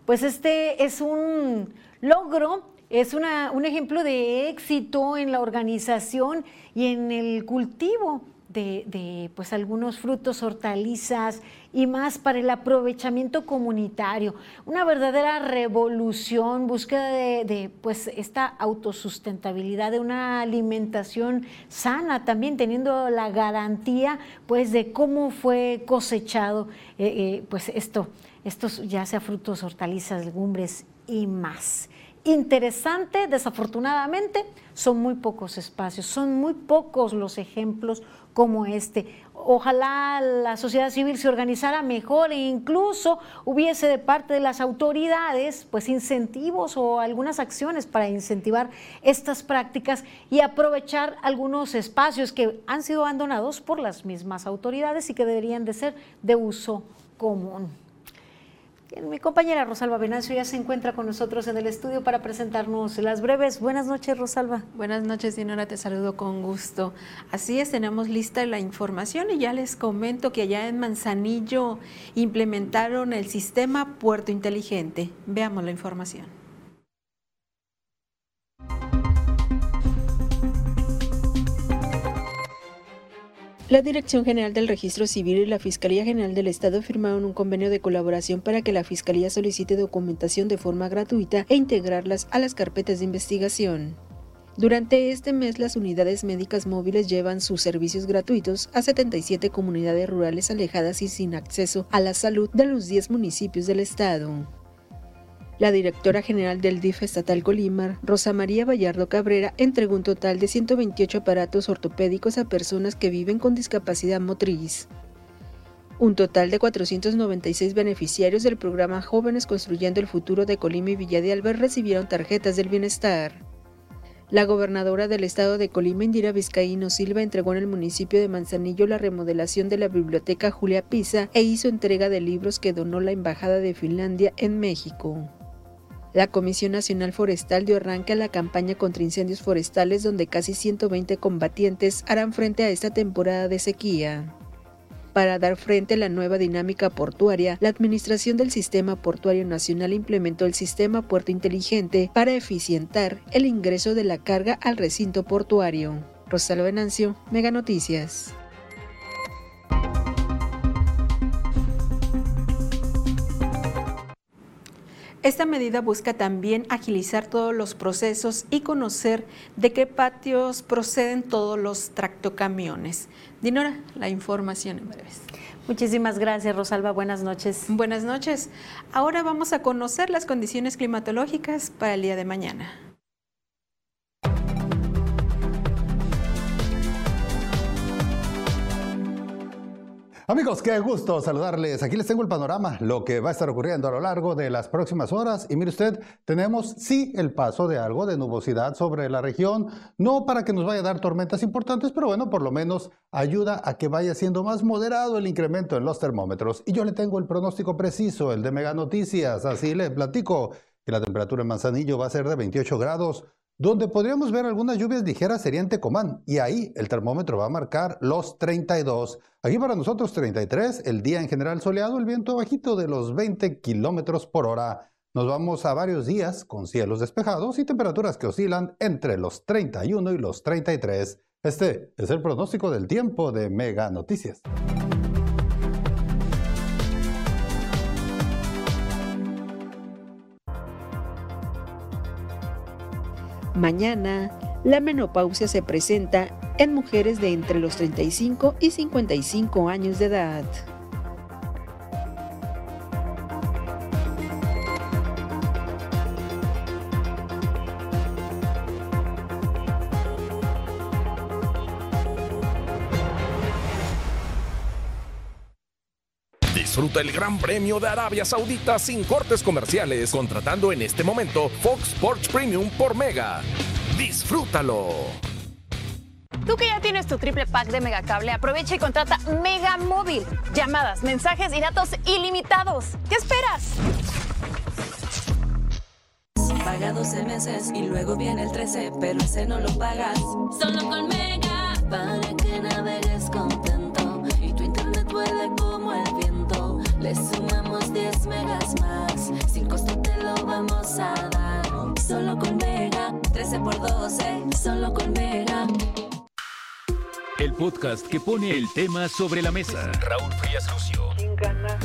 Pues este es un logro es un ejemplo de éxito en la organización y en el cultivo de, pues algunos frutos, hortalizas y más para el aprovechamiento comunitario. Una verdadera revolución, búsqueda de, pues esta autosustentabilidad, de una alimentación sana, también teniendo la garantía pues de cómo fue cosechado eh, eh, pues esto, estos ya sea frutos, hortalizas, legumbres y más interesante, desafortunadamente, son muy pocos espacios, son muy pocos los ejemplos como este. Ojalá la sociedad civil se organizara mejor e incluso hubiese de parte de las autoridades pues incentivos o algunas acciones para incentivar estas prácticas y aprovechar algunos espacios que han sido abandonados por las mismas autoridades y que deberían de ser de uso común. Mi compañera Rosalba Venancio ya se encuentra con nosotros en el estudio para presentarnos las breves. Buenas noches, Rosalba. Buenas noches, Dinora, te saludo con gusto. Así es, tenemos lista la información y ya les comento que allá en Manzanillo implementaron el sistema Puerto Inteligente. Veamos la información. La Dirección General del Registro Civil y la Fiscalía General del Estado firmaron un convenio de colaboración para que la Fiscalía solicite documentación de forma gratuita e integrarlas a las carpetas de investigación. Durante este mes, las unidades médicas móviles llevan sus servicios gratuitos a 77 comunidades rurales alejadas y sin acceso a la salud de los 10 municipios del estado. La directora general del DIF estatal Colima, Rosa María Vallardo Cabrera, entregó un total de 128 aparatos ortopédicos a personas que viven con discapacidad motriz. Un total de 496 beneficiarios del programa Jóvenes Construyendo el Futuro de Colima y Villa de Alber recibieron tarjetas del bienestar. La gobernadora del estado de Colima, Indira Vizcaíno Silva, entregó en el municipio de Manzanillo la remodelación de la biblioteca Julia Pisa e hizo entrega de libros que donó la Embajada de Finlandia en México. La Comisión Nacional Forestal dio arranque a la campaña contra incendios forestales donde casi 120 combatientes harán frente a esta temporada de sequía. Para dar frente a la nueva dinámica portuaria, la Administración del Sistema Portuario Nacional implementó el sistema Puerto Inteligente para eficientar el ingreso de la carga al recinto portuario. Rosalba Venancio, Mega Noticias. Esta medida busca también agilizar todos los procesos y conocer de qué patios proceden todos los tractocamiones. Dinora, la información en breves. Muchísimas gracias, Rosalba. Buenas noches. Buenas noches. Ahora vamos a conocer las condiciones climatológicas para el día de mañana. Amigos, qué gusto saludarles. Aquí les tengo el panorama, lo que va a estar ocurriendo a lo largo de las próximas horas. Y mire usted, tenemos sí el paso de algo de nubosidad sobre la región, no para que nos vaya a dar tormentas importantes, pero bueno, por lo menos ayuda a que vaya siendo más moderado el incremento en los termómetros. Y yo le tengo el pronóstico preciso, el de Mega Noticias. Así le platico que la temperatura en Manzanillo va a ser de 28 grados. Donde podríamos ver algunas lluvias ligeras sería en Tecomán y ahí el termómetro va a marcar los 32. Aquí para nosotros 33, el día en general soleado, el viento bajito de los 20 kilómetros por hora. Nos vamos a varios días con cielos despejados y temperaturas que oscilan entre los 31 y los 33. Este es el pronóstico del tiempo de Mega Noticias. Mañana, la menopausia se presenta en mujeres de entre los 35 y 55 años de edad. Disfruta el Gran Premio de Arabia Saudita sin cortes comerciales, contratando en este momento Fox Sports Premium por Mega. Disfrútalo. Tú que ya tienes tu triple pack de Megacable, aprovecha y contrata Mega Móvil. Llamadas, mensajes y datos ilimitados. ¿Qué esperas? Paga 12 meses y luego viene el 13, pero ese no lo pagas. Solo con Mega, para que navegues contento 10 megas más, sin costo te lo vamos a dar. Solo con Mega, 13 por 12, solo con Mega. el podcast que pone el tema sobre la mesa. Raúl Frías Lucio. ¿Quién gana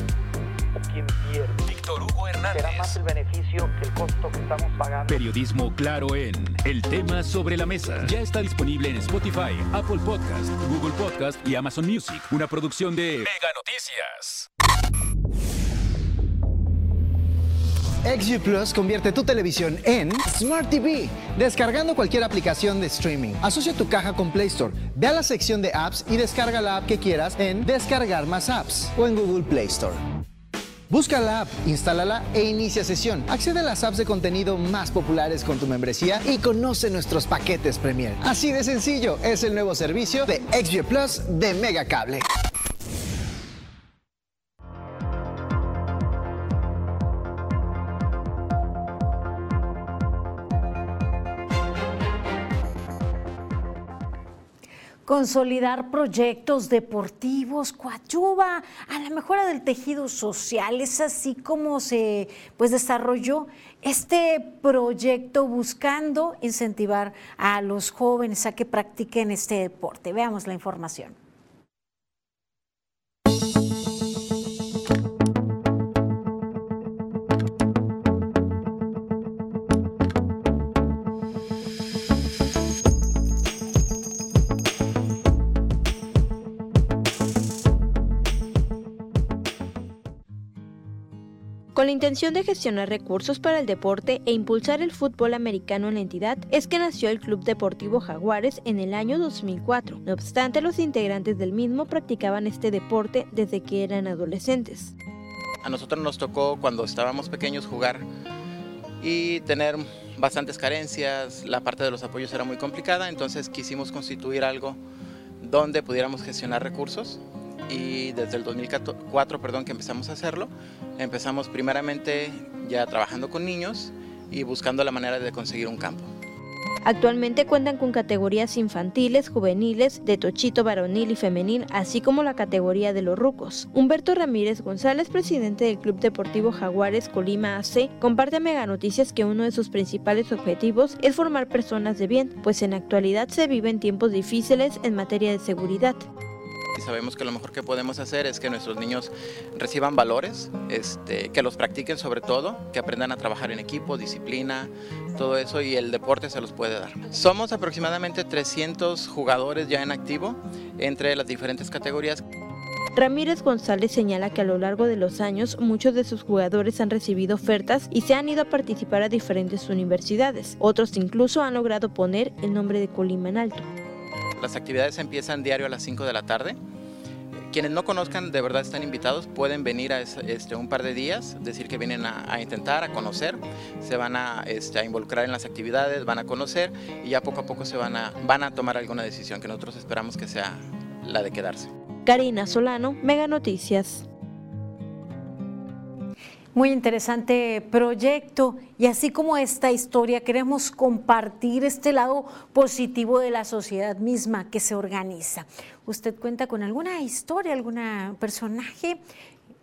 o quién pierde? Víctor Hugo Hernández. Será más el beneficio que el costo que estamos pagando. Periodismo claro en El tema sobre la mesa. Ya está disponible en Spotify, Apple Podcast, Google Podcast y Amazon Music. Una producción de Mega Noticias. XG Plus convierte tu televisión en Smart TV, descargando cualquier aplicación de streaming. Asocia tu caja con Play Store, ve a la sección de apps y descarga la app que quieras en Descargar más apps o en Google Play Store. Busca la app, instálala e inicia sesión. Accede a las apps de contenido más populares con tu membresía y conoce nuestros paquetes Premier. Así de sencillo es el nuevo servicio de XG Plus de Megacable. Consolidar proyectos deportivos coadyuva a la mejora del tejido social. Es así como se pues, desarrolló este proyecto buscando incentivar a los jóvenes a que practiquen este deporte. Veamos la información. Con la intención de gestionar recursos para el deporte e impulsar el fútbol americano en la entidad, es que nació el Club Deportivo Jaguares en el año 2004. No obstante, los integrantes del mismo practicaban este deporte desde que eran adolescentes. A nosotros nos tocó cuando estábamos pequeños jugar y tener bastantes carencias, la parte de los apoyos era muy complicada, entonces quisimos constituir algo donde pudiéramos gestionar recursos y desde el 2004 perdón, que empezamos a hacerlo, empezamos primeramente ya trabajando con niños y buscando la manera de conseguir un campo. Actualmente cuentan con categorías infantiles, juveniles, de tochito varonil y femenil, así como la categoría de los rucos. Humberto Ramírez González, presidente del Club Deportivo Jaguares Colima AC, comparte a Mega Noticias que uno de sus principales objetivos es formar personas de bien, pues en actualidad se viven tiempos difíciles en materia de seguridad. Y sabemos que lo mejor que podemos hacer es que nuestros niños reciban valores, este, que los practiquen sobre todo, que aprendan a trabajar en equipo, disciplina, todo eso y el deporte se los puede dar. Somos aproximadamente 300 jugadores ya en activo entre las diferentes categorías. Ramírez González señala que a lo largo de los años muchos de sus jugadores han recibido ofertas y se han ido a participar a diferentes universidades. Otros incluso han logrado poner el nombre de Colima en alto. Las actividades empiezan diario a las 5 de la tarde. Quienes no conozcan, de verdad están invitados, pueden venir a este, un par de días, decir que vienen a, intentar, a conocer, se van a, este, a, involucrar en las actividades, van a conocer y ya poco a poco se van a, van a tomar alguna decisión que nosotros esperamos que sea la de quedarse. Karina Solano, Mega Noticias. Muy interesante proyecto y así como esta historia queremos compartir este lado positivo de la sociedad misma que se organiza. ¿Usted cuenta con alguna historia, algún personaje?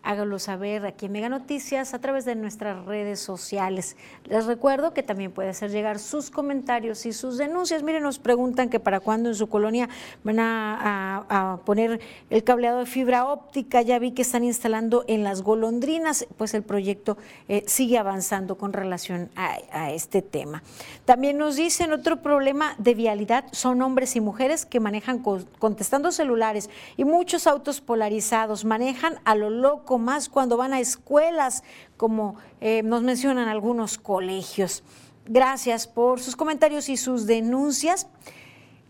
Hágalo saber aquí en Mega Noticias a través de nuestras redes sociales. Les recuerdo que también puede hacer llegar sus comentarios y sus denuncias. Miren, nos preguntan que para cuándo en su colonia van a, poner el cableado de fibra óptica. Ya vi que están instalando en las golondrinas, pues el proyecto eh, sigue avanzando con relación a, a este tema. También nos dicen otro problema de vialidad son hombres y mujeres que manejan contestando celulares y muchos autos polarizados, manejan a lo loco más cuando van a escuelas, como eh, nos mencionan algunos colegios. Gracias por sus comentarios y sus denuncias.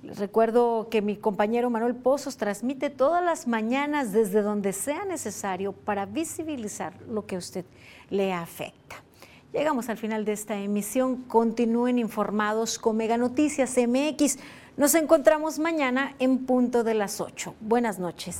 Les recuerdo que mi compañero Manuel Pozos transmite todas las mañanas desde donde sea necesario para visibilizar lo que a usted le afecta. Llegamos al final de esta emisión. Continúen informados con Mega Noticias MX. Nos encontramos mañana en punto de las 8. Buenas noches.